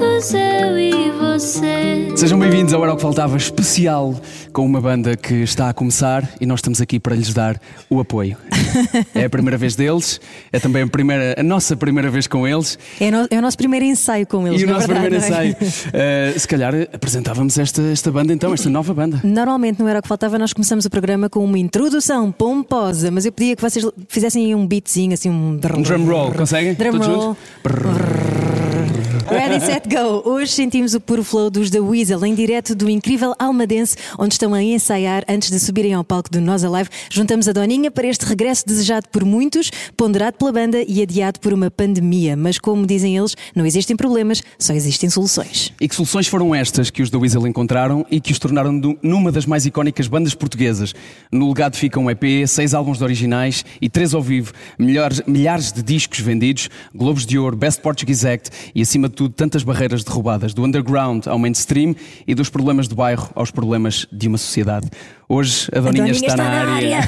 eu e você. Sejam bem-vindos ao Era o que Faltava especial com uma banda que está a começar e nós estamos aqui para lhes dar o apoio. É a primeira vez deles, é também a, primeira, a nossa primeira vez com eles É, no- é o nosso primeiro ensaio com eles, e o na nosso verdade, primeiro é? ensaio. Uh, se calhar apresentávamos esta, esta banda então, esta nova banda. Normalmente não era o que faltava, nós começamos o programa com uma introdução pomposa, mas eu pedia que vocês fizessem aí um beatzinho, assim um, Um drum roll, conseguem? Drum Todos roll. juntos? Ready, set, go! Hoje sentimos o puro flow dos The Weasel em direto do incrível Almadense, onde estão a ensaiar antes de subirem ao palco do Nós Alive. Juntamos a Doninha para este regresso desejado por muitos, ponderado pela banda e adiado por uma pandemia. Mas como dizem eles, não existem problemas, só existem soluções. E que soluções foram estas que os da Weasel encontraram e que os tornaram numa das mais icónicas bandas portuguesas? No legado fica um EP, seis álbuns de originais e três ao vivo, milhares, milhares de discos vendidos, Globos de Ouro, Best Portuguese Act e, acima de tudo, tantas barreiras derrubadas, do underground ao mainstream e dos problemas do bairro aos problemas de uma sociedade. Hoje a Doninha, Doninha está na área.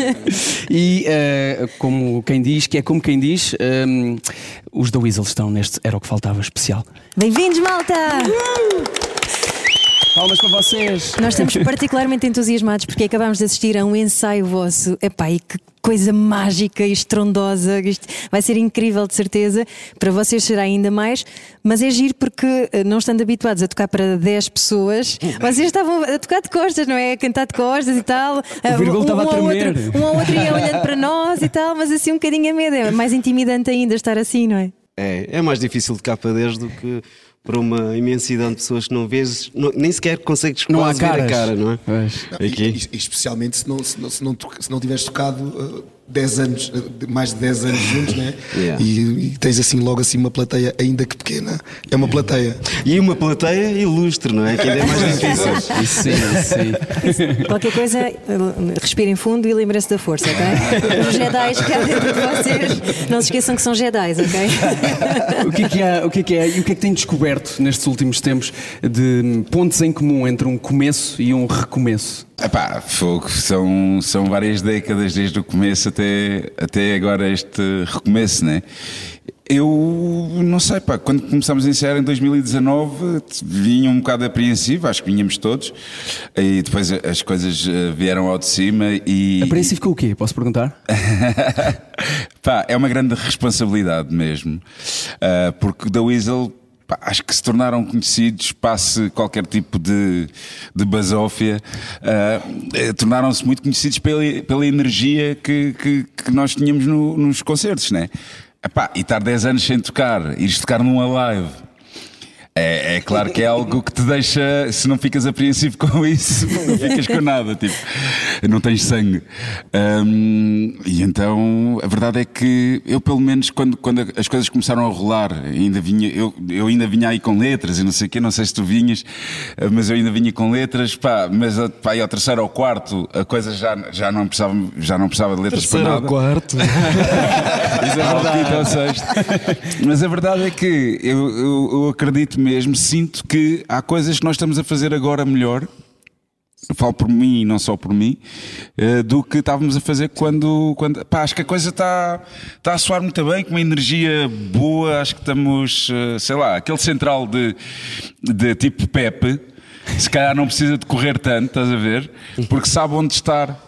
e eh, como quem diz, que é como quem diz, ehm, os da Weasel estão neste Era o que Faltava especial. Bem-vindos, malta! Palmas para vocês! Nós estamos particularmente entusiasmados porque acabámos de assistir a um ensaio vosso. Epá, e que coisa mágica e estrondosa. Isto vai ser incrível, de certeza. Para vocês será ainda mais. Mas é giro porque, eh, não estando habituados a tocar para 10 pessoas, vocês estavam a tocar de costas, não é? A cantar de costas e tal. O vírgula estava a ao tremer. outro, um ao outro ia olhando para nós e tal, mas assim um bocadinho a medo. É mais intimidante ainda estar assim, não é? É, é mais difícil de cá para 10 do que para uma imensidão de pessoas que não vês, não- nem sequer consegues Não há ver a cara, não é? Pois. E- Aqui. e- e especialmente se não, se não, se não, to- se não tiveres tocado uh, 10 anos, uh, mais de 10 anos juntos, né? Yeah. E, e tens assim logo assim uma plateia, ainda que pequena, é uma plateia. E uma plateia ilustre, não é? Que ainda é mais difícil. Isso sim, sim. Qualquer coisa, eh, respirem fundo e lembrem-se da força, ok? Os Jedi que há dentro de vocês, não se esqueçam que são Jedi, ok? O que, é que há, o que é que é e o que é que tem descoberto nestes últimos tempos de pontos em comum entre um começo e um recomeço? Epá, fogo, são, são várias décadas desde o começo até, até agora este recomeço, né? Eu não sei, pá, quando começámos a ensaiar em 2019 vinha um bocado apreensivo, acho que vinhamos todos, e depois as coisas eh, vieram ao de cima e. Apreensivo com o quê? Posso perguntar? Pá, é uma grande responsabilidade mesmo, Ah, porque da Weasel acho que se tornaram conhecidos, passe qualquer tipo de, de basófia, eh, tornaram-se muito conhecidos pela, pela energia que, que, que nós tínhamos no- nos concertos, né? Epá, e estar 10 anos sem tocar, ires tocar num live. É, é claro que é algo que te deixa, se não ficas apreensivo com isso, não ficas com nada, tipo, não tens sangue. Hum, e então a verdade é que eu, pelo menos, quando, quando as coisas começaram a rolar, ainda vinha, eu, eu ainda vinha aí com letras e não sei o quê, não sei se tu vinhas, eh, mas eu ainda vinha com letras, pá, mas a- pá, aí ao terceiro ou quarto a coisa já, já, não, precisava, já não precisava de letras para nada. quarto. Isso é verdade. Mas a verdade é que eu, eu- eu acredito mesmo, sinto que há coisas que nós estamos a fazer agora melhor. Falo por mim e não só por mim, eh, do que estávamos a fazer quando. quando pá, acho que a coisa está está a soar muito bem, com uma energia boa. Acho que estamos, eh, sei lá, aquele central de, de tipo Pepe, se calhar não precisa de correr tanto, estás a ver? Porque sabe onde estar.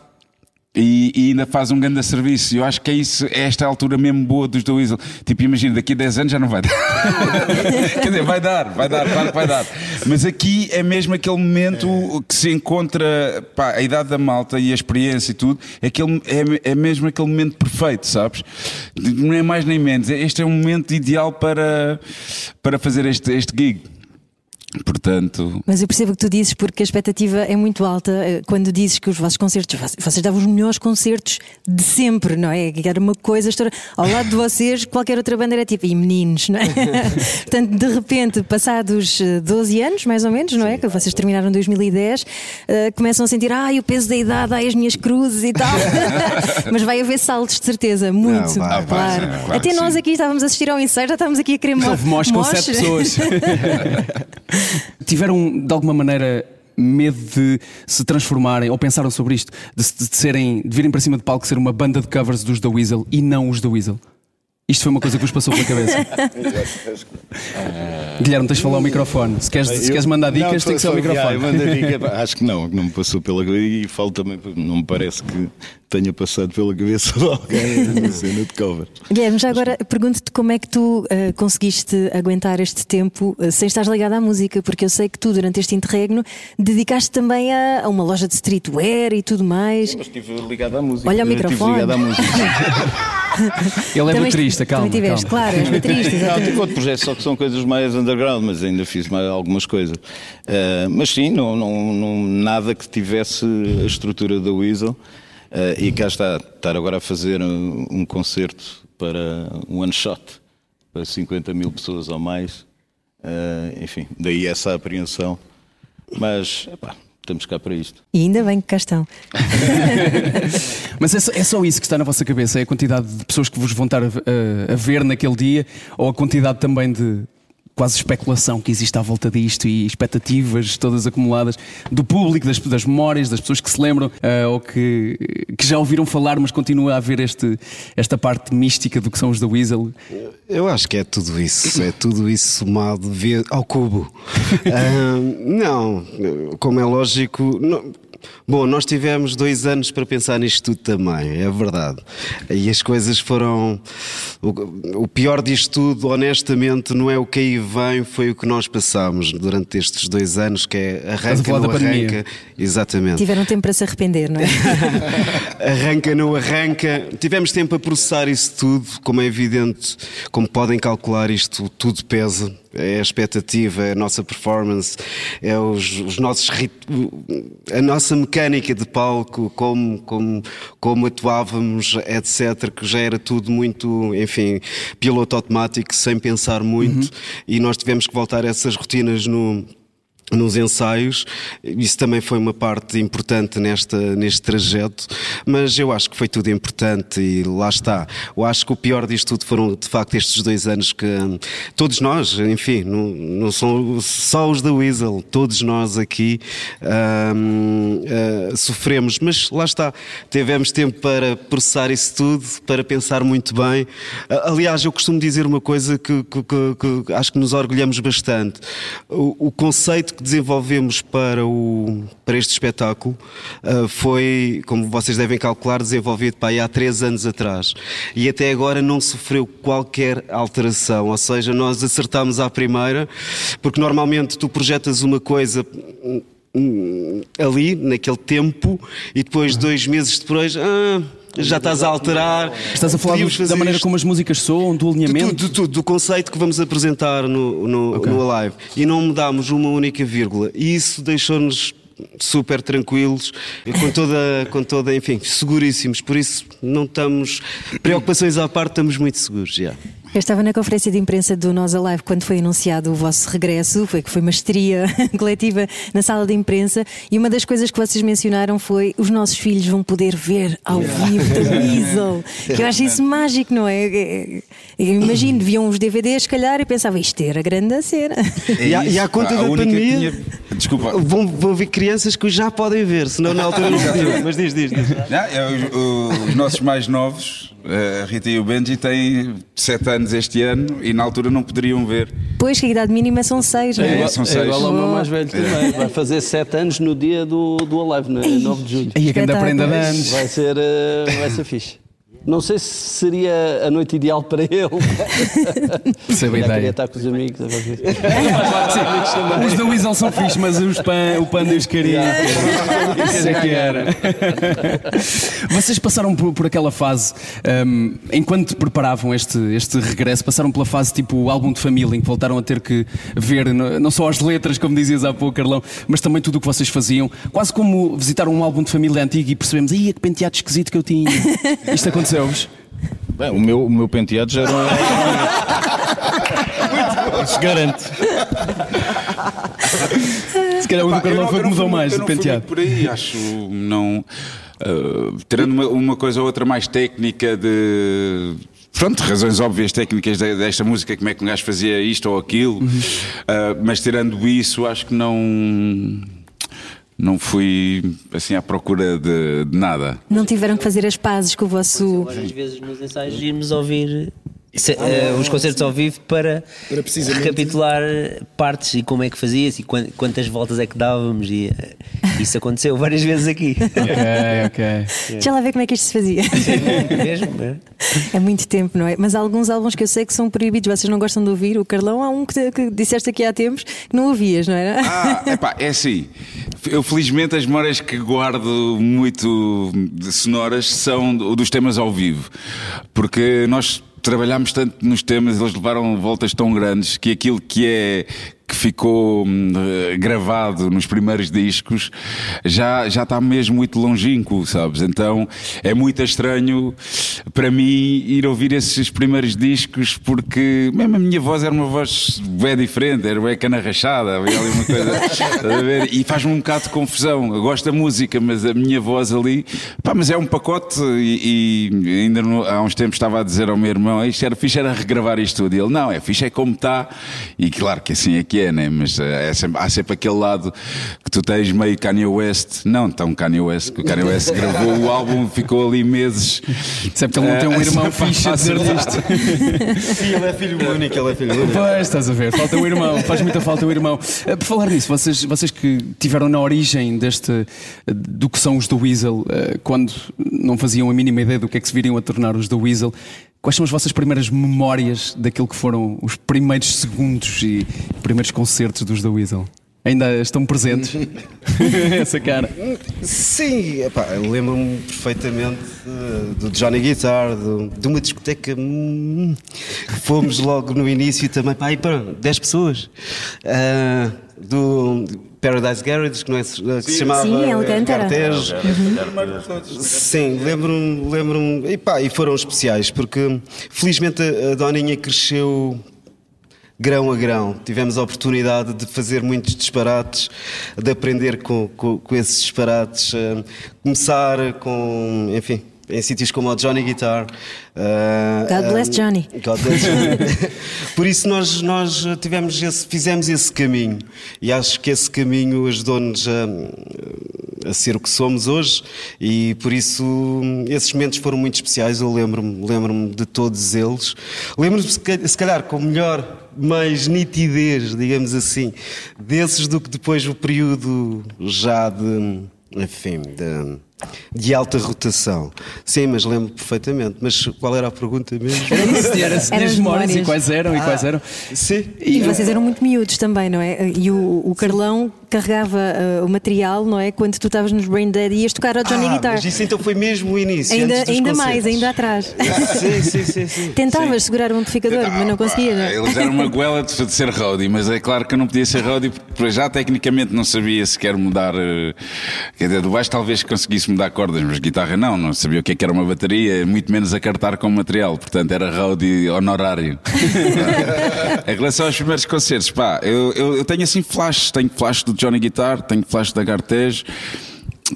E, e ainda faz um grande serviço. Eu acho que é isso, é esta altura mesmo boa dos do Weasel. Tipo, imagina, daqui a 10 anos já não vai dar. Quer dizer, vai dar, vai dar, claro que vai dar. Mas aqui é mesmo aquele momento que se encontra pá, a idade da malta e a experiência e tudo. É, aquele, é, é mesmo aquele momento perfeito, sabes? Não é mais nem menos. Este é um momento ideal para, para fazer este, este gig. Portanto, Mas eu percebo o que tu dizes porque a expectativa é muito alta eh, quando dizes que os vossos concertos, vo- vocês davam os melhores concertos de sempre, não é? Era uma coisa ao lado de vocês, qualquer outra banda era tipo, e meninos, não é? Portanto, de repente, passados eh, 12 anos, mais ou menos, não é? Que vocês terminaram em 2010, eh, começam a sentir, ai, o peso da idade, ai, as minhas cruzes e tal. Mas vai haver saltos, de certeza, muito. Não, vai, vai, claro. sim, claro Até nós sim. aqui estávamos a assistir ao ensaio, já estávamos aqui a querer Houve mosh com sete pessoas. Tiveram, de alguma maneira, medo de se transformarem, ou pensaram sobre isto, de, de serem, de virem para cima de palco ser uma banda de covers dos The Weasel e não os The Weasel? Isto foi uma coisa que vos passou pela cabeça. Guilherme, tens de falar ao microfone. Se queres, se queres mandar dicas, Não, tem que ser ao microfone. eu mando a dica, acho que não, que não me passou pela cabeça e falo também, não me parece que tenha passado pela cabeça de alguém na cena de cover. Guilherme, já agora pergunto-te como é que tu eh, conseguiste aguentar este tempo eh, sem estar ligado à música, porque eu sei que tu, durante este interregno, dedicaste também a, a uma loja de streetwear e tudo mais. Mas estive ligado à música. Olha o Eu estive microfone. ligado à música. Ele é Também- baterista, calma. Também tiveste, calma. claro, és baterista, Não, tive outro projeto, só que são coisas mais underground, mas ainda fiz mais algumas coisas. Eh, mas sim, não, não, não- nada que tivesse a estrutura da Weasel. Eh, e cá está, estar agora a fazer um, um concerto para um one shot, para 50 mil pessoas ou mais. Eh, enfim, daí essa apreensão. Mas, epá, estamos cá para isto. E ainda bem que cá estão. Mas é só, é só isso que está na vossa cabeça? É a quantidade de pessoas que vos vão estar a, a- a ver naquele dia? Ou a quantidade também de quase especulação que existe à volta disto e expectativas todas acumuladas do público, das, das memórias, das pessoas que se lembram ah, ou que, que já ouviram falar, mas continua a haver este, esta parte mística do que são os da Weasel? Eu acho que é tudo isso, é tudo isso somado ao cubo. Ah, não, como é lógico. não- Bom, nós tivemos dois anos para pensar nisto tudo também, é verdade. E as coisas foram. O, pior disto tudo, honestamente, não é o que aí vem, foi o que nós passámos durante estes dois anos, que é a arranca, não da pandemia. arranca. Exatamente. Tiveram tempo para se arrepender, não é? arranca, não arranca. Tivemos tempo a processar isso tudo, como é evidente, como podem calcular, isto tudo pesa. É a expectativa, é a nossa performance, é os, os nossos a nossa mecânica de palco, como, como, como atuávamos, etc. Que já era tudo muito, enfim, piloto automático, sem pensar muito, e nós tivemos que voltar a essas rotinas no nos ensaios, isso também foi uma parte importante nesta, neste trajeto, mas eu acho que foi tudo importante e lá está. Eu acho que o pior disto tudo foram de facto estes dois anos que hum, todos nós, enfim, não, não são só os da Weasel, todos nós aqui hum, eh, sofremos, mas lá está, tivemos tempo para processar isso tudo, para pensar muito bem. Aliás, eu costumo dizer uma coisa que, que- que- que acho que nos orgulhamos bastante. O, o conceito que desenvolvemos para, o, para este espetáculo ah, foi, como vocês devem calcular, desenvolvido para aí há três anos atrás. E até agora não sofreu qualquer alteração. Ou seja, nós acertámos à primeira, porque normalmente tu projetas uma coisa hum, ali, naquele tempo, e depois, dois meses depois, ah, já estás a alterar. Estás a falar da maneira isto. como as músicas soam, do alinhamento? do, do- do conceito que vamos apresentar no, no, no Alive e não mudámos uma única vírgula e isso deixou-nos super tranquilos e com toda, com toda, enfim, seguríssimos, por isso não estamos preocupações à parte, estamos muito seguros já. Eu estava na conferência de imprensa do Nós Alive quando foi anunciado o vosso regresso, foi que foi uma histeria coletiva na sala de imprensa e uma das coisas que vocês mencionaram foi os nossos filhos vão poder ver ao vivo da Weasel. Que eu acho isso mágico, não é? Eu imagino, viam os DVDs, se calhar, e pensava isto era grande a cena. E à- e à conta a da pandemia- tinha- Desculpa. Vão, vão ver crianças que já podem ver, senão na altura não podiam. Mas diz, diz, diz. Não, é, os, o- os nossos mais novos, a Rita e o Benji, têm 7 anos este ano e na altura não poderiam ver. Pois que a idade mínima são seis, não É, é? são É seis. igual ao meu mais velho também. Vai fazer 7 anos no dia do, do Alive, no 9 de julho. Aí a grande prenda de anos. Vai ser, eh, vai ser fixe. Não sei se seria a noite ideal para ele. Percebo a Já queria ideia. estar com os amigos. Os da Weasel são fixos, mas os pan, o Panda e os. Isso é que era. Vocês passaram por, por aquela fase, hum, enquanto preparavam este, este regresso, passaram pela fase tipo o álbum de família, em que voltaram a ter que ver não só as letras, como dizias há pouco, Carlão, mas também tudo o que vocês faziam. Quase como visitar um álbum de família antigo e percebemos, aí que penteado esquisito que eu tinha. Isto aconteceu-vos? Bem, o, meu, o meu penteado já era um. Isso garante. Se calhar o do Carlão foi que mudou mais fui penteado. por aí, acho não. ah, tirando uma, uma coisa ou outra mais técnica de. Pronto, razões óbvias técnicas de- desta música, como é que um gajo fazia isto ou aquilo, Uhum. ah, mas tirando isso, acho que não. Não fui assim à procura de, de nada. Não tiveram que fazer as pazes com o vosso. Várias vezes nos ensaios irmos ouvir se- eh, os concertos ao vivo para, Para precisamente- recapitular partes e como é que fazia-se e quan- quantas voltas é que dávamos e eh, isso aconteceu várias vezes aqui. Ok, ok. Deixa lá ver como é que isto se fazia. Mesmo, é? É muito tempo, não é? Mas há alguns álbuns que eu sei que são proibidos, vocês não gostam de ouvir. O Carlão há um que, que disseste aqui há tempos que não ouvias, não era? Ah, epá, é assim. Eu felizmente as memórias que guardo muito de sonoras são do- dos temas ao vivo. Porque nós trabalhámos tanto nos temas, eles levaram voltas tão grandes que aquilo que é que ficou hum, eh, gravado nos primeiros discos já, já está mesmo muito longínquo, sabes? Então é muito estranho para mim ir ouvir esses primeiros discos porque mesmo a minha voz era uma voz bem diferente, era bem cana rachada, havia ali uma coisa, a ver? E faz-me um bocado de confusão. Eu gosto da música, mas a minha voz ali, pá, mas é um pacote e, e ainda no- há uns tempos estava a dizer ao meu irmão, isto era fixe, era regravar isto tudo. E ele, não, é fixe, é como está. E claro que assim é que é, né? Mas eh, é sempre- há sempre aquele lado que tu tens meio Kanye West, não tão Kanye West, que o Kanye West gravou o álbum, ficou ali meses. É porque ele não tem um Eh, irmão fixe a dizer isto. Sim, ele é filho único, ele é filho único. Pois, estás a ver, falta o irmão, faz muita falta o irmão. Eh, Por falar nisso, vocês, vocês que tiveram na origem deste, do que são os The Weasel, quando não faziam a mínima ideia do que é que se viriam a tornar os The Weasel, quais são as vossas primeiras memórias daquilo que foram os primeiros segundos e primeiros concertos dos The Weasel? Ainda estão presentes? Essa cara. Sim, epá, lembro-me perfeitamente eh, do Johnny Guitar, do- de uma discoteca hum, que fomos logo no início também, pá, aí para 10 pessoas. Ah, do Paradise Garage, que, não é, que se chamava Sim, Alcântara. Cartejo. Sim, lembro-me, lembro-me, e pá, e foram especiais, porque felizmente a Doninha cresceu grão a grão. Tivemos a oportunidade de fazer muitos disparates, de aprender com, com, com esses disparates, eh, começar com, enfim. Em sítios como o Johnny Guitar. eh, God bless eh, Johnny. God bless Johnny. Por isso nós, nós tivemos esse, fizemos esse caminho e acho que esse caminho ajudou-nos a, a ser o que somos hoje e por isso esses momentos foram muito especiais. Eu lembro-me lembro de todos eles. Lembro-me se ca- se calhar com melhor, mais nitidez, digamos assim, desses do que depois o período já de, enfim, de, de alta rotação. Sim, mas lembro perfeitamente. Mas qual era a pergunta mesmo? Era isso, era se as memórias e quais eram e quais eram. Sim. E vocês eram muito miúdos também, não é? E o, o Carlão carregava uh, o material, não é? Quando tu estavas nos Brain Dead e ias tocar ao Johnny Ah, Guitar. Mas isso então foi mesmo o início. Ainda, antes dos ainda mais, ainda atrás. Sim, sim, sim. sim. Tentavas segurar o amplificador, mas não conseguias, não é? Eles eram uma goela de, de ser roadie, mas é claro que eu não podia ser roadie porque para já tecnicamente não sabia sequer mudar. eh, Quer dizer, do baixo talvez conseguisse mudar cordas, mas guitarra não, não sabia o que é que era uma bateria, muito menos a cartar com material, portanto era roadie honorário. em relação aos primeiros concertos, pá, eu, eu, eu tenho assim flashes, tenho flash do Johnny Guitar, tenho flash da Gartej.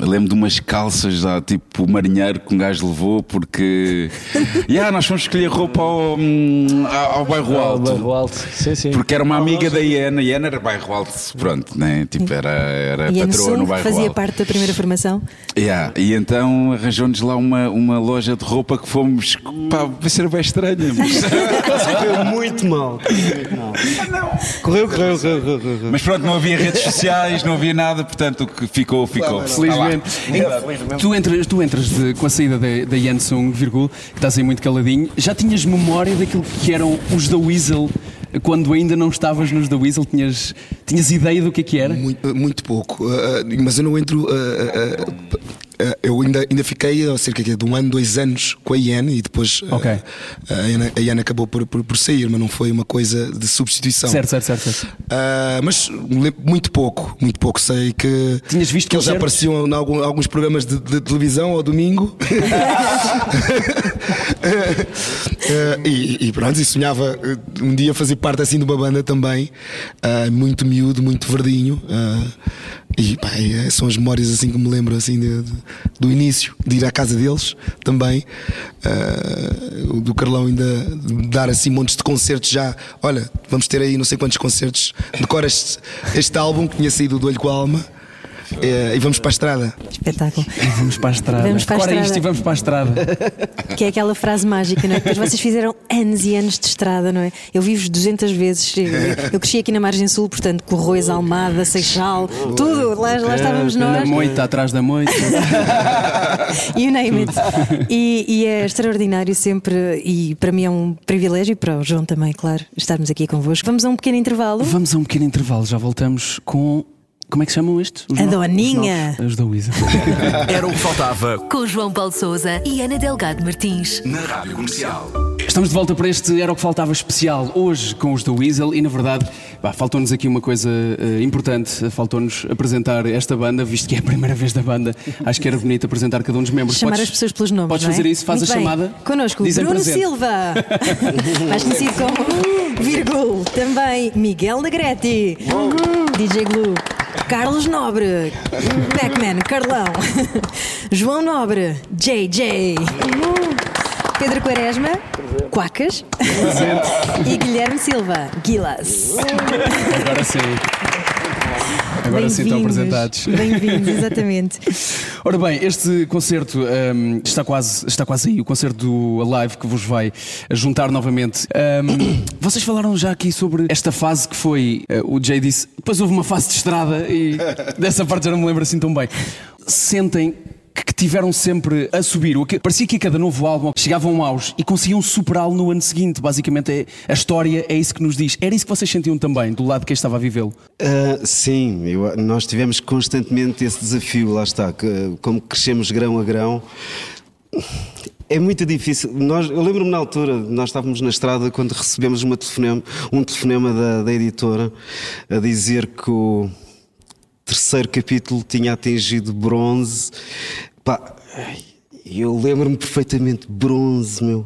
Eu lembro de umas calças já, tipo marinheiro que um gajo levou porque. yeah, nós fomos escolher roupa ao, hum, ao, ao bairro alto. Bairro Alto. Sim, sim. Porque era uma amiga da Iana, Iana era bairro alto, pronto, né? Tipo, era, era a patroa no bairro fazia alto. parte da primeira formação. Yeah, E então arranjou-nos lá uma, uma loja de roupa que fomos. pá, vai ser bem estranha, mas. Correu muito mal. Correu muito mal. Correu, correu, correu, correu, correu. Mas pronto, não havia redes sociais, não havia nada, portanto o que ficou, ficou. Felizmente Tu entras, tu entras de- com a saída da, Yansung, virgul, que estás aí muito caladinho. Já tinhas memória daquilo que eram os da Weasel quando ainda não estavas nos da Weasel? Tinhas, tinhas ideia do que é que era? Muito, muito pouco. Uh, mas eu não entro. uh, uh, eu ainda, ainda fiquei há cerca de um ano, dois anos com a Ian e depois uh, Ok. a, Ian, a Ian acabou por, por, por sair, mas não foi uma coisa de substituição. Certo, certo, certo. certo. Uh, mas muito pouco, muito pouco. Sei que, Tinhas visto que eles já apareciam em algum- alguns programas de, de televisão ao domingo. Uh, e, e pronto, e sonhava um dia fazer parte assim de uma banda também, uh, muito miúdo, muito verdinho. E é- são as memórias assim que me lembro assim de- de- do início, de ir à casa deles também. uh, do Carlão ainda dar assim montes de concertos já. Olha, vamos ter aí não sei quantos concertos. Decora este, este álbum que tinha saído do olho com a alma. Eh, e vamos para a estrada. Espetáculo. Vamos para a estrada. Vamos para a Decora isto estrada. e vamos para a estrada. Que é aquela frase mágica, não é? Depois vocês fizeram anos e anos de estrada, não é? Eu vi-vos 200 vezes. Eu, cresci aqui na Margem Sul, portanto, Corroios, Almada, Seixal, tudo. Lá, lá estávamos Na nós. moita, atrás da moita. You name it. E, e é extraordinário sempre, e para mim é um privilégio, e para o João também, claro, estarmos aqui convosco. Vamos a um pequeno intervalo. Vamos a um pequeno intervalo, já voltamos com. Como é que se chamam estes? Os A Doninha. Os, novos? Os da Weasel. Era o que faltava Com João Paulo Souza e Ana Delgado Martins. na Rádio Comercial. Estamos de volta para este Era o que Faltava especial, hoje com os da Weasel, e na verdade, faltou-nos aqui uma coisa eh, importante, faltou-nos apresentar esta banda, visto que é a primeira vez da banda. Acho que era bonito apresentar cada um dos membros. Chamar Podes- as pessoas pelos nomes. Podes não é? fazer isso, faz Muito a bem. chamada. Connosco, dizem Bruno presente. Silva, mais conhecido como Virgul. Também Miguel Negrete, DJ Glue. Carlos Nobre, Pac-Man, Carlão, João Nobre, JJ, Pedro Quaresma, Quacas. E Guilherme Silva, Guilas. Agora sim. Agora sim estão apresentados. Bem-vindos, exatamente. Ora bem, este concerto hum, está, quase, está quase aí, o concerto do Alive que vos vai juntar novamente. Hum, vocês falaram já aqui sobre esta fase que foi, eh, o Jay disse, depois houve uma fase de estrada e dessa parte já não me lembro assim tão bem. Sentem que tiveram sempre a subir. Parecia que a cada novo álbum chegavam um auge e conseguiam superá-lo no ano seguinte. Basicamente, é, a história é isso que nos diz. Era isso que vocês sentiam também, do lado de quem estava a vivê-lo? Ah, sim, eu- nós tivemos constantemente esse desafio, lá está, que, como crescemos grão a grão. É muito difícil. Nós, eu lembro-me na altura, nós estávamos na estrada quando recebemos telefonema, um telefonema da, da editora a dizer que o terceiro capítulo tinha atingido bronze. Pá, eu lembro-me perfeitamente, bronze, meu.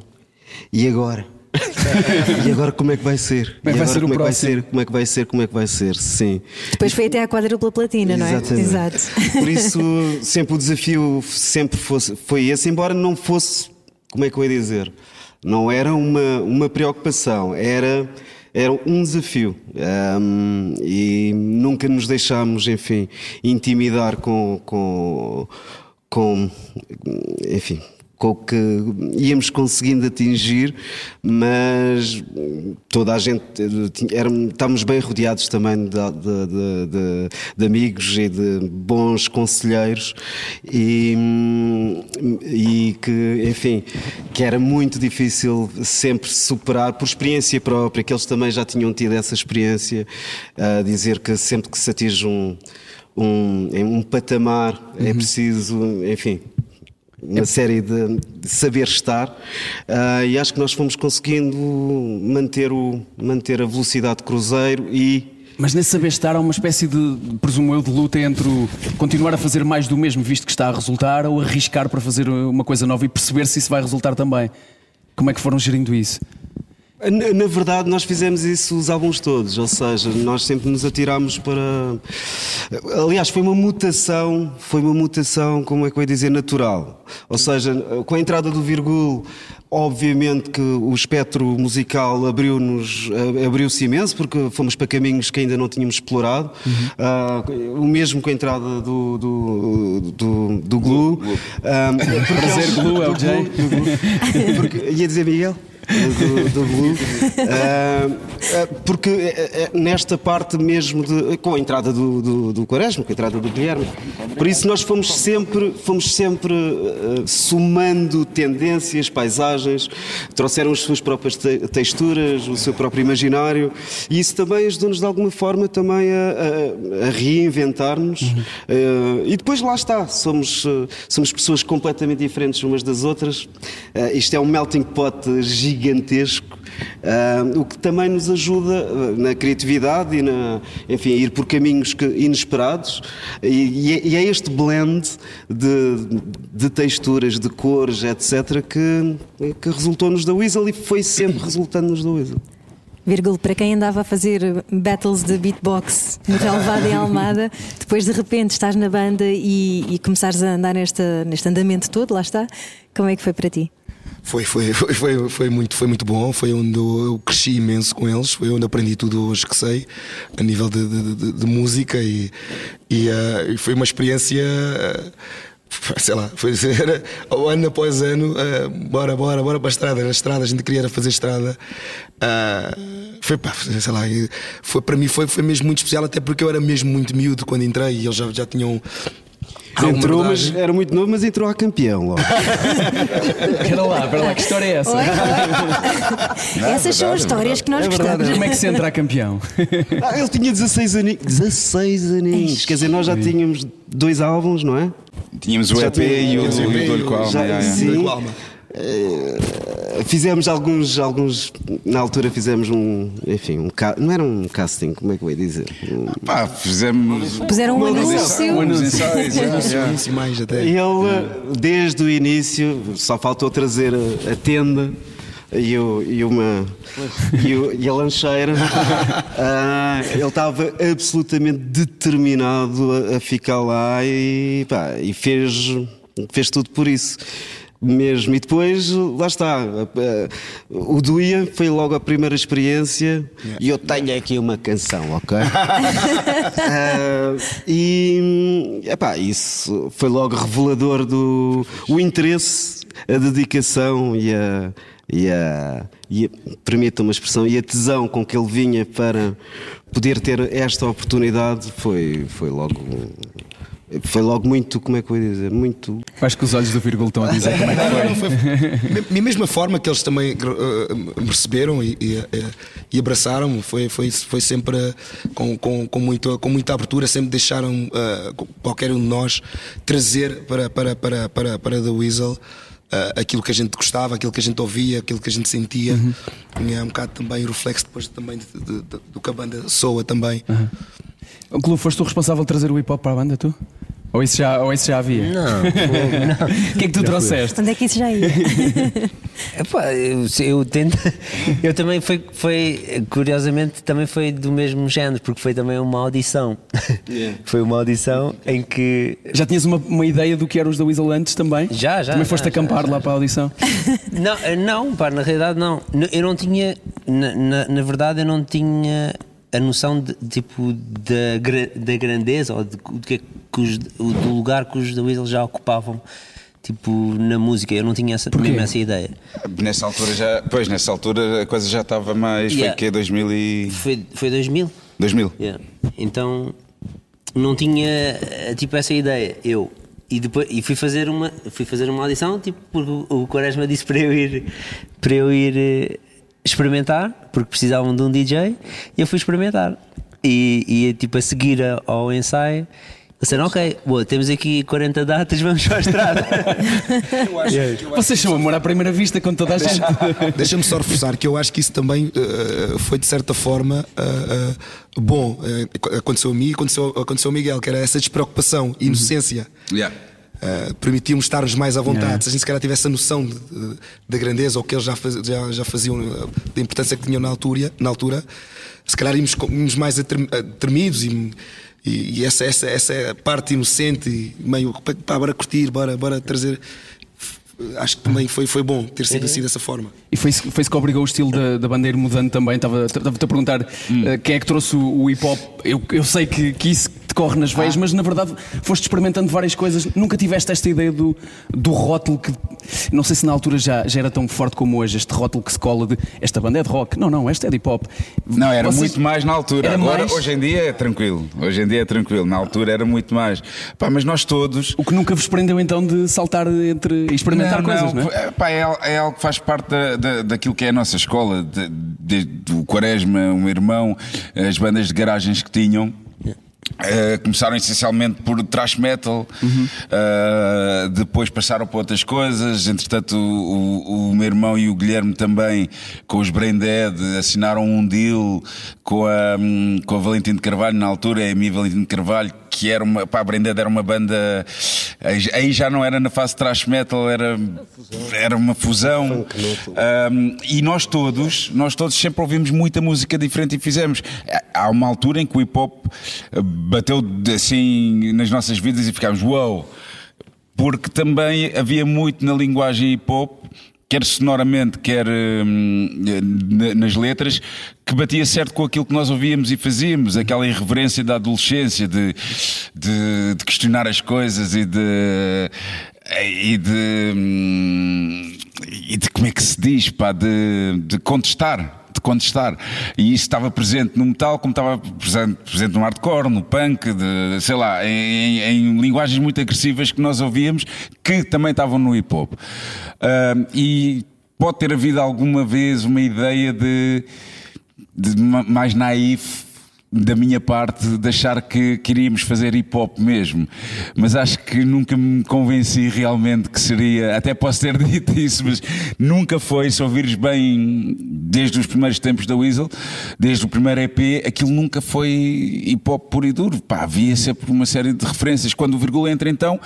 E agora? e agora como é que vai ser? Como é que vai ser o como é que vai próximo? ser? Como é que vai ser? Como é que vai ser? Sim. Depois foi até à quadrupla platina, não é? Exatamente. Exato. Por isso, sempre o desafio sempre fosse, foi esse, embora não fosse, como é que eu ia dizer? Não era uma, uma preocupação, era, era um desafio. Ahm, e nunca nos deixámos, enfim, intimidar com, com, com enfim. Com o que íamos conseguindo atingir, mas toda a gente eh, éramos- estávamos bem rodeados também de, de- de- de- amigos e de bons conselheiros e, e que, enfim, que era muito difícil sempre superar por experiência própria, que eles também já tinham tido essa experiência, a dizer que sempre que se atinge um, um, um patamar é preciso, enfim, uma série de, de saber estar ah, e acho que nós fomos conseguindo manter, o, manter a velocidade de cruzeiro e Mas nesse saber estar há uma espécie de, presumo eu, de luta entre o continuar a fazer mais do mesmo, visto que está a resultar, ou arriscar para fazer uma coisa nova e perceber se isso vai resultar também. Como é que foram gerindo isso? Na, verdade, nós fizemos isso os álbuns todos, ou seja, nós sempre nos atirámos para. Aliás, foi uma mutação, foi uma mutação, como é que eu ia dizer, natural. Ou seja, com a entrada do Virgul, obviamente que o espectro musical abriu-nos, abriu-se imenso, porque fomos para caminhos que ainda não tínhamos explorado. Ah, o mesmo com a entrada do, do, do, do Glue. Ah, porque Prazer, Glue, é do Glue. Porque- ia dizer Miguel? Do, do Blue. Ah, ah, porque eh, eh, nesta parte mesmo, de, com a entrada do, do, do Quaresma, com a entrada do Guilherme, por isso nós fomos sempre, fomos sempre somando tendências, paisagens, trouxeram as suas próprias te- texturas, o seu próprio imaginário, e isso também ajudou-nos de alguma forma também a, a- a reinventar-nos. Ah, e depois lá está, somos, ah, somos pessoas completamente diferentes umas das outras. Ah, isto é um melting pot gigantesco. ah, o que também nos ajuda ah, na criatividade e na, enfim, a ir por caminhos inesperados e, e é, e é este blend de, de texturas, de cores, etc que, que resultou-nos da Weasel e foi sempre resultando-nos da Weasel. Vírgula, para quem andava a fazer battles de beatbox no relevado em Almada, depois de repente estás na banda e, e começares a andar nesta, neste andamento todo, lá está, como é que foi para ti? Foi, foi, foi, foi, muito, foi muito bom. Foi onde eu cresci imenso com eles. Foi onde aprendi tudo hoje que sei, a nível de, de, de- de música. E, e, e foi uma experiência. eh, sei lá, foi era, ano após ano, eh, bora, bora, bora para a estrada. Na estrada, a gente queria fazer estrada. Ah, foi, pá, sei lá, foi, para mim foi, foi mesmo muito especial, até porque eu era mesmo muito miúdo quando entrei e eles já, já tinham. Entrou, mas era muito novo, mas entrou a campeão logo. Espera lá, espera lá, que história é essa? Essas são as histórias que nós É verdade. gostamos. Como é que se entra a campeão? Ah, ele tinha 16 aninhos. 16 aninhos. Quer dizer, nós já tínhamos dois álbuns, não é? Tínhamos o EP e o, e o Dolho com a Alma. Já- yeah, yeah. sim. Com a alma. Eh, fizemos alguns, alguns. Na altura fizemos um. Enfim, um. Não era um casting, como é que eu ia dizer? Um- Pá, fizemos. Puseram um anúncio. yeah. Isso e mais até. Ele, desde o início, só faltou trazer a, a tenda e, o- e uma e, o- e a lancheira. Ah, ele estava absolutamente determinado a, a ficar lá e, pá, e fez, fez tudo por isso. Mesmo, e depois lá está. ah, O Duia foi logo a primeira experiência e eu tenho aqui uma canção, ok? Ah, e epá, isso foi logo revelador do o interesse, a dedicação e a, e a, e permita uma expressão, e a tesão com que ele vinha para poder ter esta oportunidade foi, foi logo. Foi logo muito, como é que eu ia dizer? Muito. Acho que os olhos do vírgula estão a dizer como é que foi. Da mesma forma que eles também uh, me receberam e, e, uh, e abraçaram, foi, foi, foi sempre uh, com, com, com, muito, com muita abertura, sempre deixaram uh, qualquer um de nós trazer para, para, para, para, para The Weasel. Uh, aquilo que a gente gostava, aquilo que a gente ouvia, aquilo que a gente sentia, e é um bocado também o reflexo depois também de- de- de- do que a banda soa também. O Clube, foste tu responsável de trazer o hip hop para a banda, tu? Ou isso já, ou isso já havia? Não. O que é que tu trouxeste? Onde é que isso já ia? Epá, eu, eu tento. Eu também foi, foi, curiosamente, também foi do mesmo género, porque foi também uma audição. Foi uma audição em que. Já tinhas uma, uma ideia do que eram os da Weasel antes também? Já, já, Também foste já, acampar já, lá já. para a audição? Não, eh, não, pá, na realidade não. Eu não tinha. Na, na, na verdade, eu não tinha a noção de, tipo, da, da grandeza ou de, do, que é que os- do lugar que os da Weasel já ocupavam. Tipo, na música, eu não tinha essa, mesmo essa ideia. Nessa altura já. Pois, nessa altura a coisa já estava mais. Foi Yeah. o quê? 2000 e. Foi, foi 2000? 2000. Yeah. Então não tinha eh, tipo essa ideia. Eu e depois e fui fazer uma fui fazer uma audição tipo porque o- o Quaresma disse para eu ir para eu ir eh, experimentar porque precisavam de um DJ e eu fui experimentar e, e tipo a seguir ao ensaio disseram ok boa, temos aqui 40 datas vamos para a estrada Vocês são amor à primeira vista com toda a gente. Deixa-me só reforçar que eu acho que isso também eh, foi de certa forma eh, eh, bom. Aconteceu a mim e aconteceu, aconteceu ao Miguel, que era essa despreocupação, inocência. Yeah. Uh, permitia-nos estarmos mais à vontade. Yeah. Se a gente se calhar tivesse a noção da grandeza ou que eles já, faz- já, já faziam, uh, da importância que tinham na altura, na altura se calhar íamos, íamos mais uh, tremidos e, e, e essa, essa, essa parte inocente, meio pá, bora curtir, bora, bora trazer. Acho que também foi, foi bom ter sido assim dessa forma. E foi isso foi isso que obrigou o estilo da, da banda a ir mudando também. Estava- Estava-te a perguntar eh, quem é que trouxe o, o hip hop. Eu, eu sei que, que isso corre nas veias, mas na verdade foste experimentando várias coisas. Nunca tiveste esta ideia do, do rótulo que. Não sei se na altura já, já era tão forte como hoje, este rótulo que se cola de esta banda é de rock. Não, não, esta é de hip hop. Não, era Vocês- muito mais na altura. Era Agora, mais? hoje em dia é tranquilo. Hoje em dia é tranquilo. Na altura era muito mais. Pá, mas nós todos. O que nunca vos prendeu então de saltar entre experimentar coisas, não, é? é? Pá, é, é algo que faz parte da, da- daquilo que é a nossa escola, de- desde o Quaresma, meu irmão, as bandas de garagens que tinham. Eh, começaram essencialmente por thrash metal, eh, depois passaram para outras coisas. Entretanto, o, o- o meu irmão e o Guilherme também, com os Brain Dead, assinaram um deal com a, hum, com a Valentim de Carvalho, na altura, é a minha Valentim de Carvalho, que era uma, pá, a Brain Dead era uma banda, aí- já não era na fase thrash metal, era, era uma fusão. Um, e nós todos, nós todos sempre ouvimos muita música diferente e fizemos. Há uma altura em que o hip hop eh, bateu assim nas nossas vidas e ficámos, uau! Porque também havia muito na linguagem hip hop, quer sonoramente, quer hum, na- nas letras, que batia certo com aquilo que nós ouvíamos e fazíamos, aquela irreverência da adolescência, de, de, de questionar as coisas e de. E de, hum, e de como é que se diz, pá, de, de contestar contestar. E isso estava presente no metal, como estava presente, presente no hardcore, no punk, de, sei lá, em, em linguagens muito agressivas que nós ouvíamos, que também estavam no hip hop. Ah, e pode ter havido alguma vez uma ideia de, de ma- mais naif da minha parte de achar que queríamos fazer hip hop mesmo, mas acho que nunca me convenci realmente que seria. Até posso ter dito isso, mas nunca foi. Se ouvires bem, desde os primeiros tempos da Weasel, desde o primeiro EP, aquilo nunca foi hip hop puro e duro. Pá, havia sempre uma série de referências. Quando o vírgula entra, então,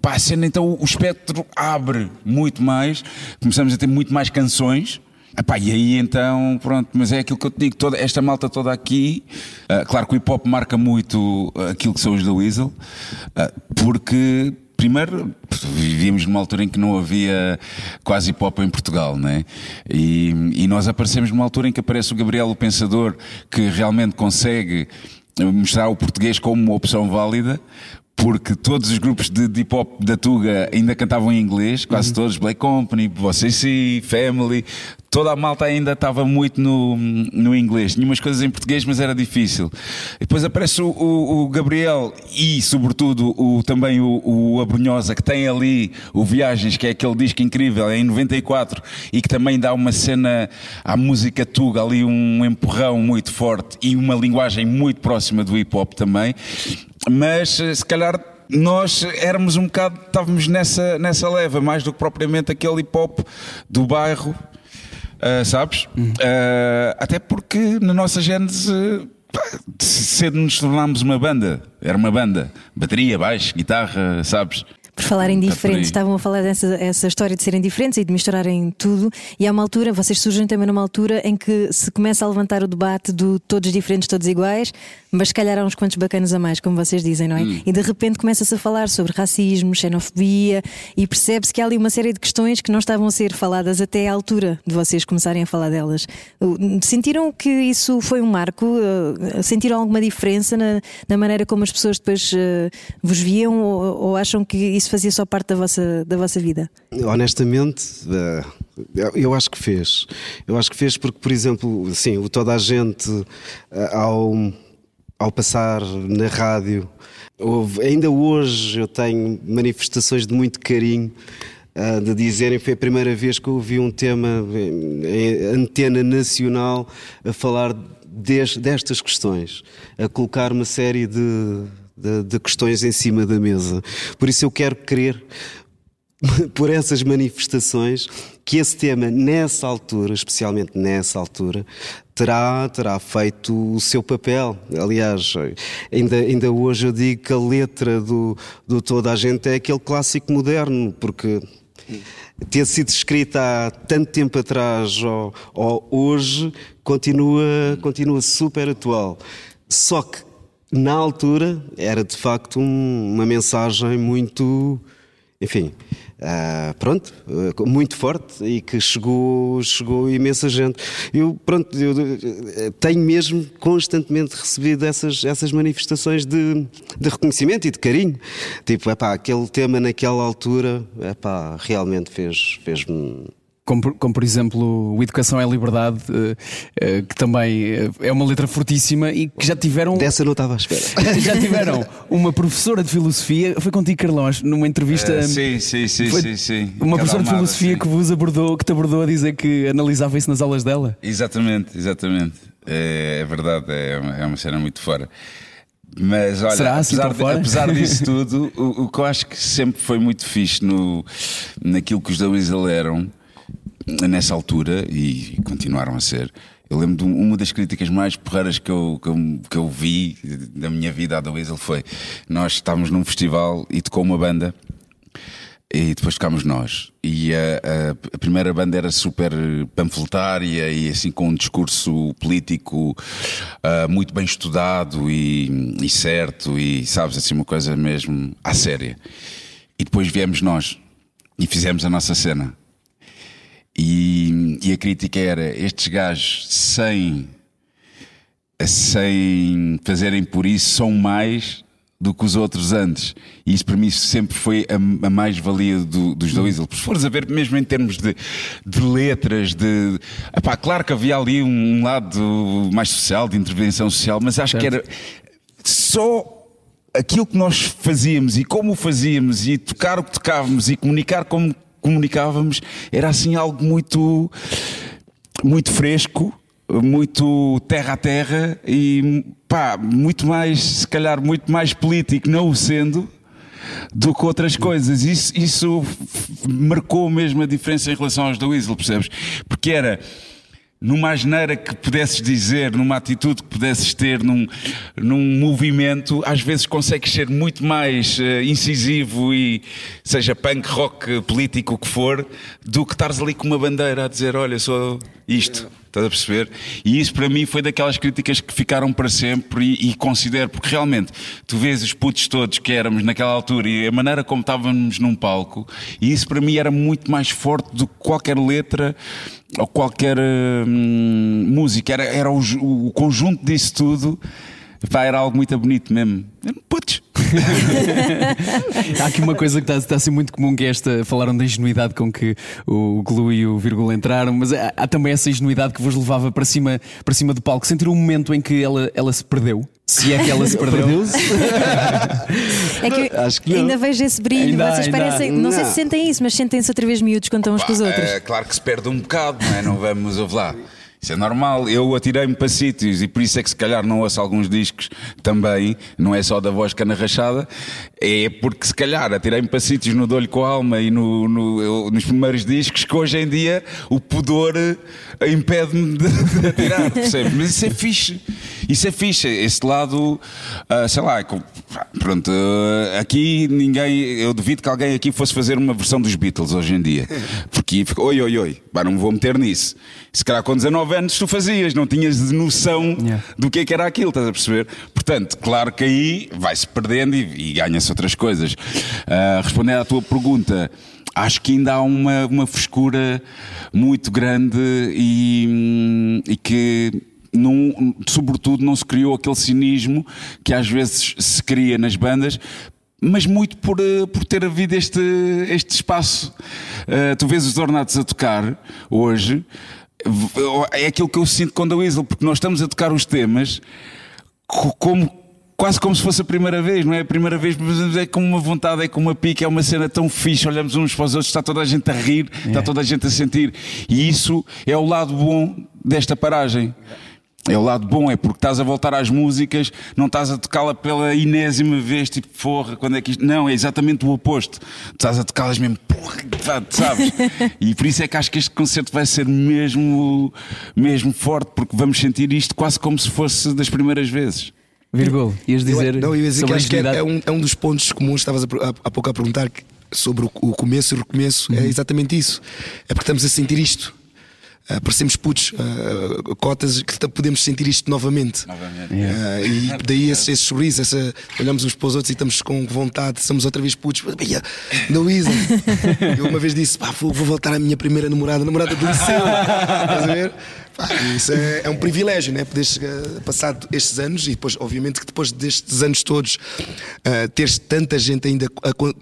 pá, a cena, então o espectro abre muito mais, começamos a ter muito mais canções. Epá, e aí então, pronto, mas é aquilo que eu te digo, toda, esta malta toda aqui, ah, claro que o hip hop marca muito ah, aquilo que são os da Weasel, ah, porque primeiro vivíamos numa altura em que não havia quase hip hop em Portugal, né? E, e nós aparecemos numa altura em que aparece o Gabriel o Pensador, que realmente consegue mostrar o português como uma opção válida. Porque todos os grupos de, de hip hop da Tuga ainda cantavam em inglês, quase todos, Black Company, Vocês Family, toda a malta ainda estava muito no, no inglês. Tinha umas coisas em português, mas era difícil. Depois aparece o, o- o Gabriel e, sobretudo, o, também o, o Abrunhosa, que tem ali o Viagens, que é aquele disco incrível, é em 94, e que também dá uma cena à música Tuga, ali um empurrão muito forte e uma linguagem muito próxima do hip hop também. Mas, se calhar, nós éramos um bocado, estávamos nessa, nessa leva, mais do que propriamente aquele hip hop do bairro, ah, sabes? Ah, até porque na nossa gênese cedo nos tornámos uma banda. Era uma banda. Bateria, baixo, guitarra, sabes? Por falarem Tá diferentes, estavam a falar dessa essa história de serem diferentes e de misturarem tudo, e há uma altura, vocês surgem também numa altura em que se começa a levantar o debate do todos diferentes, todos iguais, mas se calhar há uns quantos bacanas a mais, como vocês dizem, não é? Hum. E de repente começa-se a falar sobre racismo, xenofobia, e percebe-se que há ali uma série de questões que não estavam a ser faladas até à altura de vocês começarem a falar delas. Sentiram que isso foi um marco? Uh, Sentiram alguma diferença na, na maneira como as pessoas depois uh, vos viam ou, ou acham que isso fazia só parte da vossa, da vossa vida? Honestamente, eh, eu acho que fez. Eu acho que fez porque, por exemplo, assim, o toda a gente eh, ao, ao passar na rádio, houve- ainda hoje eu tenho manifestações de muito carinho. eh, De dizerem foi a primeira vez que eu ouvi um tema em antena nacional a falar des- destas questões, a colocar uma série de, de, de questões em cima da mesa. Por isso eu quero crer por essas manifestações que esse tema nessa altura, especialmente nessa altura, terá, terá feito o seu papel. Aliás, ainda, ainda hoje eu digo que a letra do, do Toda a Gente é aquele clássico moderno, porque ter sido escrita há tanto tempo atrás ou, ou hoje continua, continua super atual. Só que na altura era de facto um- uma mensagem muito, enfim, ah, pronto, ah, muito forte e que chegou, chegou imensa gente. Eu, pronto, eu, eh, tenho mesmo constantemente recebido essas, essas manifestações de, de reconhecimento e de carinho. Tipo, epá, aquele tema naquela altura, epá, realmente fez, fez-me. Como, por- como, por exemplo o Educação é Liberdade, eh, eh, que também eh, é uma letra fortíssima e que já tiveram. Dessa não estava à espera. já tiveram uma professora de filosofia, foi contigo, Carlão, acho, numa entrevista. Sim, sim, sim, foi sim, sim. Uma Cada professora de filosofia sim. que vos abordou, que te abordou a dizer que analisava isso nas aulas dela. Exatamente, exatamente. É, é verdade, é uma, é uma cena muito fora. Mas olha, Será assim apesar, de- apesar disso tudo, o, o que eu acho que sempre foi muito fixe no, naquilo que os Weasel eram nessa altura e continuaram a ser. Eu lembro de um- uma das críticas mais porreiras que eu, que eu, que eu vi da minha vida à da Weasel foi: nós estávamos num festival e tocou uma banda e depois tocámos nós. E a, a- a primeira banda era super panfletária e assim com um discurso político ah, muito bem estudado e, e certo, e sabes, assim, uma coisa mesmo à séria. E depois viemos nós e fizemos a nossa cena. E, e a crítica era: estes gajos sem, sem fazerem por isso são mais do que os outros antes. E isso para mim sempre foi a, a mais-valia do- dos da Weasel. Se fores a ver, mesmo em termos de, de letras, de. Epá, claro que havia ali um lado mais social, de intervenção social, mas acho que era só aquilo que nós fazíamos e como o fazíamos e tocar o que tocávamos e comunicar como comunicávamos era assim algo muito muito fresco muito terra a terra e pá, muito mais se calhar muito mais político não o sendo do que outras coisas isso, isso marcou mesmo a diferença em relação aos da Weasel, percebes? porque era numa asneira que pudesses dizer, numa atitude que pudesses ter, num, num movimento, às vezes consegues ser muito mais eh, incisivo e seja punk, rock, político, o que for, do que estares ali com uma bandeira a dizer: Olha, sou isto. Estás a perceber? E isso para mim foi daquelas críticas que ficaram para sempre e, e considero, porque realmente tu vês os putos todos que éramos naquela altura e a maneira como estávamos num palco, e isso para mim era muito mais forte do que qualquer letra ou qualquer hum, música. Era, era o, o conjunto disso tudo. Pá, era algo muito bonito mesmo. Putos. Há aqui uma coisa que está, está a ser muito comum que é esta, falaram da ingenuidade com que o Glu e o Vírgula entraram, mas há, há também essa ingenuidade que vos levava para cima, para cima do palco. Sentiram um momento em que ela, ela se perdeu? Se é que ela se perdeu. É que, Acho que não. ainda vejo esse brilho. Ainda Vocês ainda parecem. Não, sei Não. se sentem isso, mas sentem-se outra vez miúdos quando estão uns com os outros. É, claro que se perde um bocado, não é? Não vamos ouve lá. Isso é normal. Eu atirei-me para sítios e por isso é que se calhar não ouço alguns discos também, não é só da voz cana rachada, é porque se calhar atirei-me para sítios no Dolho com a Alma e no, no- nos primeiros discos que hoje em dia o pudor eh, impede-me de, de atirar, percebes? Mas isso é fixe. Isso é fixe. Esse lado, ah, sei lá, com- pronto, ah, aqui ninguém, eu duvido que alguém aqui fosse fazer uma versão dos Beatles hoje em dia. Porque oi, oi, oi, pá, não me vou meter nisso. Se calhar com 19 anos tu fazias, não tinhas noção Yeah. do que é que era aquilo, estás a perceber? Portanto, claro que aí vai-se perdendo e, e ganha-se outras coisas. Ah, respondendo à tua pergunta, acho que ainda há uma, uma frescura muito grande e, hum, e que. Não, sobretudo não se criou aquele cinismo que às vezes se cria nas bandas mas muito por, eh, por ter havido este, este espaço. Eh, tu vês os Ornatos a tocar hoje, é aquilo que eu sinto com a Weasel, porque nós estamos a tocar os temas co- como. Quase como se fosse a primeira vez, não é a primeira vez, mas é com uma vontade, é com uma pica, é uma cena tão fixe. Olhamos uns para os outros, está toda a gente a rir, está toda a gente a sentir. E isso é o lado bom desta paragem. É o lado bom, é porque estás a voltar às músicas, não estás a tocá-la pela enésima vez, tipo, porra, quando é que isto. Não, é exatamente o oposto. Estás a tocá-las mesmo, porra, sabes? E por isso é que acho que este concerto vai ser mesmo, mesmo forte, porque vamos sentir isto quase como se fosse das primeiras vezes. Vírgula, ias dizer. Eu, não, eu ia dizer que acho que é, é um, é um dos pontos comuns, estavas a, há, pouco a perguntar sobre o, o começo e o recomeço, é exatamente isso. É porque estamos a sentir isto. Ah, parecemos putos, ah, cotas, que podemos sentir isto novamente. Novamente. Ah, e daí esse, esse sorriso, essa, olhamos uns para os outros e estamos com vontade, somos outra vez putos. Bia, Da Luísa. Eu uma vez disse: pá, vou, vou voltar à minha primeira namorada, namorada do liceu. Estás a ver? Isso é, é um privilégio, né? Poder chegar, passado estes anos e depois, obviamente, que depois destes anos todos, ah, teres tanta gente ainda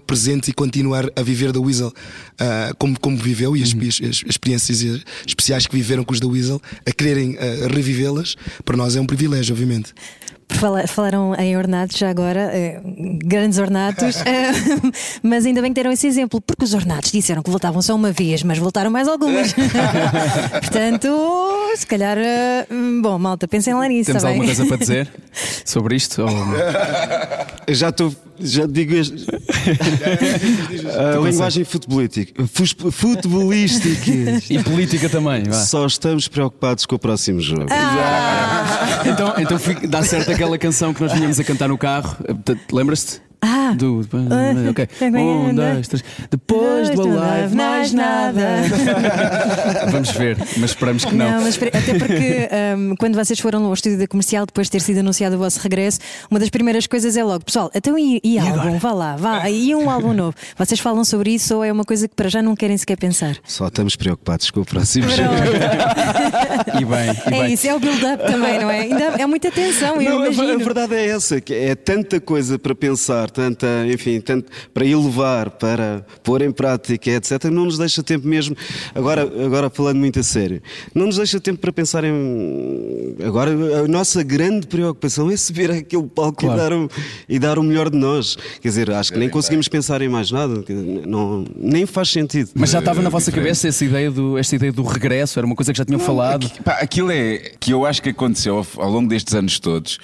presente e continuar a viver da Weasel ah, como, como viveu e as, as- as experiências eh, especiais que viveram com os da Weasel, a quererem ah, revivê-las, para nós é um privilégio, obviamente. Falaram em ornatos já agora, eh, grandes ornatos, eh, mas ainda bem que deram esse exemplo, porque os ornatos disseram que voltavam só uma vez, mas voltaram mais algumas. Portanto, se calhar, eh, bom, malta, pensem lá nisso. Temos tá bem? alguma coisa para dizer sobre isto? Ou... Já estou. Já digo este. a linguagem futebolística. Futebolística. E política também, vá. Só estamos preocupados com o próximo jogo. Então, então fica- dá certo aquela canção que nós vinhamos a cantar no carro. Lembras-te? Ah, Do, ok. Um, dois, três. Depois do Alive, mais nada. Vamos ver, mas esperamos que não. Não, mas até porque hum, quando vocês foram ao estúdio da comercial, depois de ter sido anunciado o vosso regresso, uma das primeiras coisas é logo, pessoal, então e, e álbum? Vá lá, vá, e um álbum novo. Vocês falam sobre isso ou é uma coisa que para já não querem sequer pensar? Só estamos preocupados com o próximo jogo. E bem, e É bem. isso, é o build-up também, não é? Ainda é muita tensão, eu Não, imagino. a verdade é essa, que é tanta coisa para pensar, tanta, enfim, tanto para elevar, para pôr em prática, etc. Não nos deixa tempo mesmo. Agora, agora falando muito a sério, não nos deixa tempo para pensar em. Agora, a nossa grande preocupação é subir àquele palco Claro. e, dar o, e dar o melhor de nós. Quer dizer, acho que nem conseguimos pensar em mais nada, não, nem faz sentido. Mas já estava na vossa cabeça essa ideia, do, esta ideia do regresso? Era uma coisa que já tinham falado? Aqui- pá, aquilo é que eu acho que aconteceu ao, ao longo destes anos todos,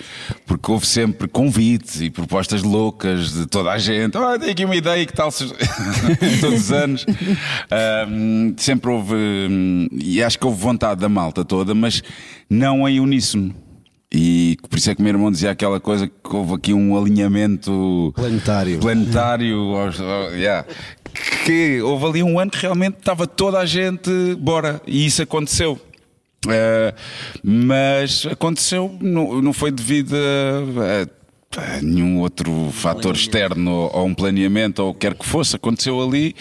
porque houve sempre convites e propostas loucas de toda a gente. Ah, tenho aqui uma ideia que tal todos os anos. Ahm, sempre houve, hum, e acho que houve vontade da malta toda, mas não em uníssono. E por isso é que o meu irmão dizia aquela coisa que houve aqui um alinhamento Planetário. planetário, yeah. que houve ali um ano que realmente estava toda a gente bora e isso aconteceu. Eh, mas aconteceu, não, não foi devido a- a nenhum outro fator externo ou, um planeamento ou o que quer que fosse, aconteceu ali.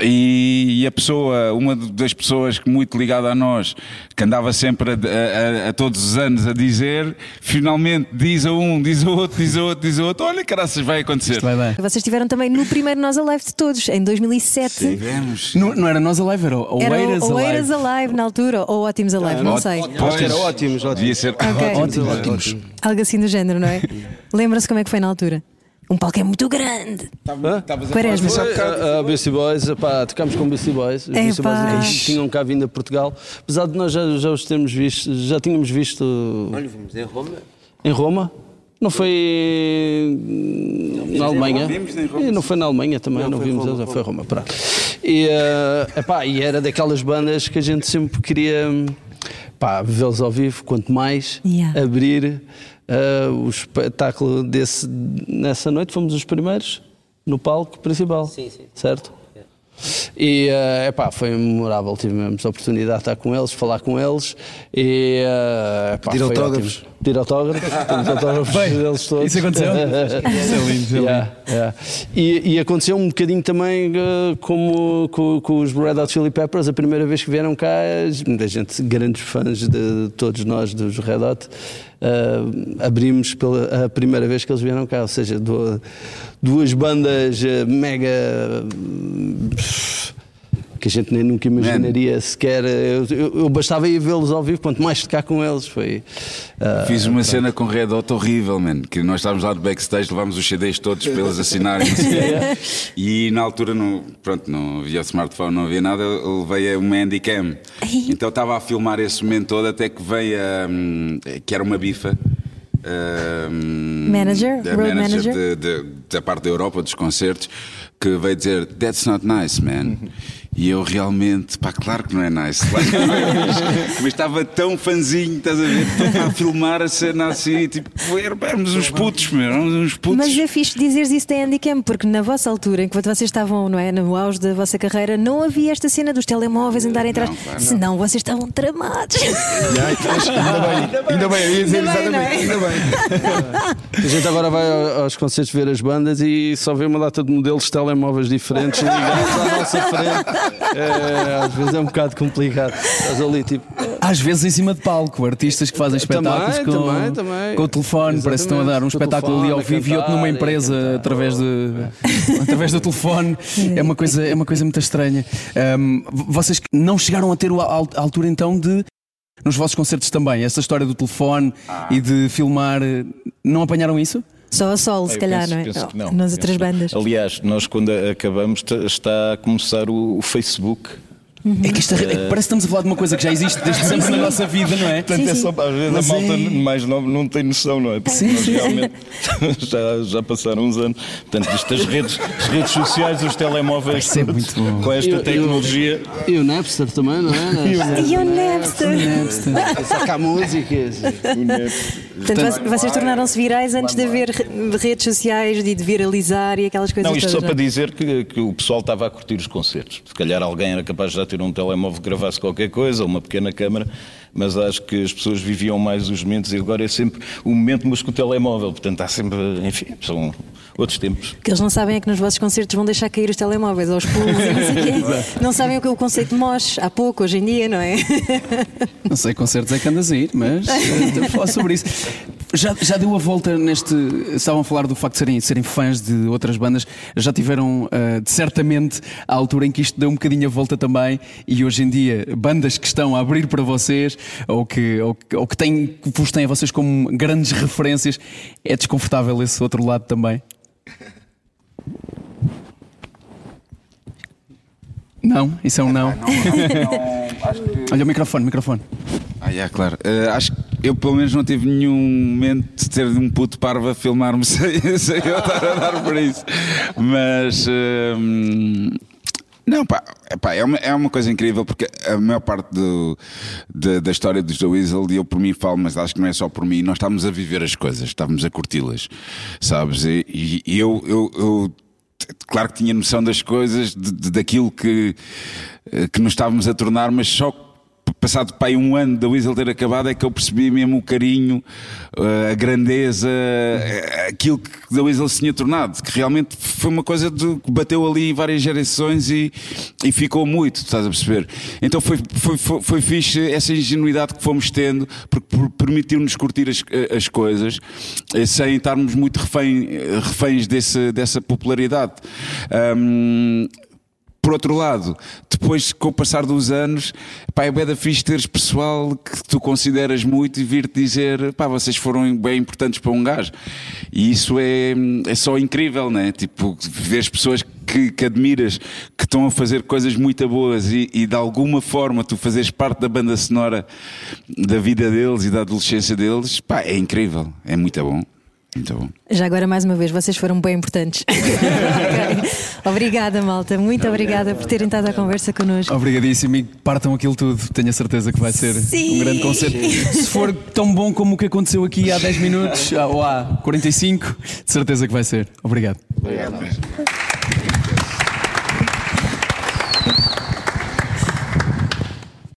E, e a pessoa, uma das pessoas que muito ligada a nós, que andava sempre a, a- a- todos os anos a dizer, finalmente diz a um, diz a outro, diz a outro, diz a outro: Olha, caraças, vai acontecer. Vai bem. Vocês estiveram também no primeiro Nós Alive de todos, em 2007. Tivemos. Não, não era nós Alive, era o Era Oeiras o Oeiras Alive. Alive na altura, ou Ótimos Alive, não sei. Acho que era ótimos, ótimos. Devia ser Ok. Ótimos. Algo assim do género, não é? Lembra-se como é que foi na altura? Um palco é muito grande. Quaresma. Foi a, a Beastie Boys, pá, tocámos com Beastie Boys. Os Beastie Boys tinham cá vindo a Portugal. Apesar de nós já, já os termos visto, já tínhamos visto Olha, vamos em Roma. em Roma. Não foi na Alemanha. vimos em Roma, E não foi na Alemanha também, não, vimos, Roma, foi Roma. pronto. E, eh, epá, e era daquelas bandas que a gente sempre queria pá, vê-los ao vivo, quanto mais Yeah. abrir eh, o espetáculo desse, nessa noite. Fomos os primeiros no palco principal, Sim, sim. certo? E eh, epá, foi memorável, tivemos a oportunidade de estar com eles, falar com eles e eh, epá, Pedir foi autógrafos. ótimo. Pedir autógrafos, temos autógrafos deles todos. isso aconteceu? Isso é lindo, isso é Yeah, yeah. E, e aconteceu um bocadinho também eh, como com, com os Red Hot Chili Peppers, a primeira vez que vieram cá, muita gente, grandes fãs de todos nós dos Red Hot, eh, abrimos pela a primeira vez que eles vieram cá, ou seja, du- duas bandas eh, mega que a gente nem nunca imaginaria sequer. Eu, eu- eu bastava ir vê-los ao vivo, quanto mais tocar com eles. Foi, ah, Fiz uma cena com Red Hot horrível, man. Que nós estávamos lá de backstage, levámos os CDs todos para eles assinarem. e na altura, não, pronto, não havia smartphone, não havia nada. Eu levei uma Handycam. Então estava a filmar esse momento todo, até que veio a. hum, que era uma bifa. Manager? da Road manager? de- de- da parte da Europa, dos concertos, que veio dizer That's not nice, man. E eu realmente, pá, claro que não é nice. Claro que não é nice. Mas estava tão fanzinho, estás a ver? Estou a filmar a cena assim, tipo, éramos uns putos, meu, éramos uns putos. Mas é fixe dizeres isso da Handycam, porque na vossa altura, enquanto vocês estavam não é, no auge da vossa carreira, não havia esta cena dos telemóveis andarem atrás. Não, claro. Senão vocês estavam tramados. Ai, pois, ainda bem, ainda bem, eu ia dizer Ainda bem, não é? exatamente, ainda bem. A gente agora vai ao- aos concertos ver as bandas e só vê uma data de modelos de telemóveis diferentes ligados à nossa frente. É, às vezes é um bocado complicado. Estás ali tipo. Às vezes em cima de palco, artistas que fazem Também, espetáculos com, também, também. com o telefone, parece que estão a dar um espetáculo ali ao vivo e outro numa empresa através, de, através do telefone. É uma coisa, é uma coisa muito estranha. Ahm, vocês que não chegaram a ter a al- a altura então de. Nos vossos concertos também, essa história do telefone Ah. e de filmar, não apanharam isso? Só a solo, se Eu calhar, penso- não é? penso que não. Nas Penso outras bandas. Aliás, nós quando acabamos está a começar o, o Facebook. É que isto é- parece que estamos a falar de uma coisa que já existe desde sempre na nossa vida, não é? Portanto, é só, às vezes Mas a malta é- mais nova não tem noção, não é? Porque Sim, nós sim, sim. realmente já, já passaram uns anos. Portanto, isto, as, redes, as redes sociais, os telemóveis, bom. com esta E o- tecnologia. E o Napster também, não é? E o Napster. Sacar músicas. Portanto, vo- vocês tornaram-se virais antes de haver re- redes sociais e de viralizar e aquelas coisas Não, isto todas. só para dizer que, que o pessoal estava a curtir os concertos. Se calhar alguém era capaz de já ter um telemóvel que gravasse qualquer coisa, ou uma pequena câmara, mas acho que as pessoas viviam mais os momentos e agora é sempre o momento, mas com o telemóvel. Portanto, há sempre, enfim, são outros tempos. O que eles não sabem é que nos vossos concertos vão deixar cair os telemóveis aos pulos não sei o quê. Não sabem o que é o conceito de mosh há pouco, hoje em dia, não é? Não sei concertos é que andas a ir, mas eh, falar sobre isso. Já, já deu a volta neste. Estavam a falar do facto de serem, serem fãs de outras bandas, já tiveram de certamente a altura em que isto deu um bocadinho a volta também, e hoje em dia, bandas que estão a abrir para vocês, ou que, ou, ou que têm, que vos têm a vocês como grandes referências, é desconfortável esse outro lado também? Não? Isso é um não? Olha o microfone, microfone. Ah, yeah, claro. Eh, acho que eu, pelo menos, não tive nenhum momento de ter um puto parvo a filmar-me sem, sem eu estar a dar por isso. Mas. ehm, não, pá, epá, é, uma, é uma coisa incrível porque a maior parte do- da- da história dos The Weasel, e eu por mim falo, mas acho que não é só por mim, nós estávamos a viver as coisas, estávamos a curti-las, sabes? E, e- e eu, eu, eu claro que tinha noção das coisas, de- de- daquilo que, eh, que nos estávamos a tornar, mas só passado aí um ano da Weasel ter acabado é que eu percebi mesmo o carinho, eh, a grandeza, eh, aquilo que da Weasel se tinha tornado, que realmente foi uma coisa de, que bateu ali várias gerações e, e ficou muito, estás a perceber? Então foi, foi, foi, foi fixe essa ingenuidade que fomos tendo, porque por- permitiu-nos curtir as, as coisas eh, sem estarmos muito refém, reféns desse, dessa popularidade. Ahm, por outro lado, depois com o passar dos anos, pá, é da fixe teres pessoal que tu consideras muito e vir-te dizer, pá, vocês foram bem importantes para um gajo. E isso é, é só incrível, né? Tipo, ver pessoas que, que admiras, que estão a fazer coisas muito boas e, e de alguma forma tu fazeres parte da banda sonora da vida deles e da adolescência deles, pá, é incrível, é muito bom. Muito bom. Já agora, mais uma vez, vocês foram bem importantes. Obrigada, malta. Muito obrigada por terem estado à conversa connosco. Obrigadíssimo e partam aquilo tudo. Tenho a certeza que vai ser Sim. um grande concerto. Se for tão bom como o que aconteceu aqui há 10 minutos ou há 45, de certeza que vai ser. Obrigado. Obrigado.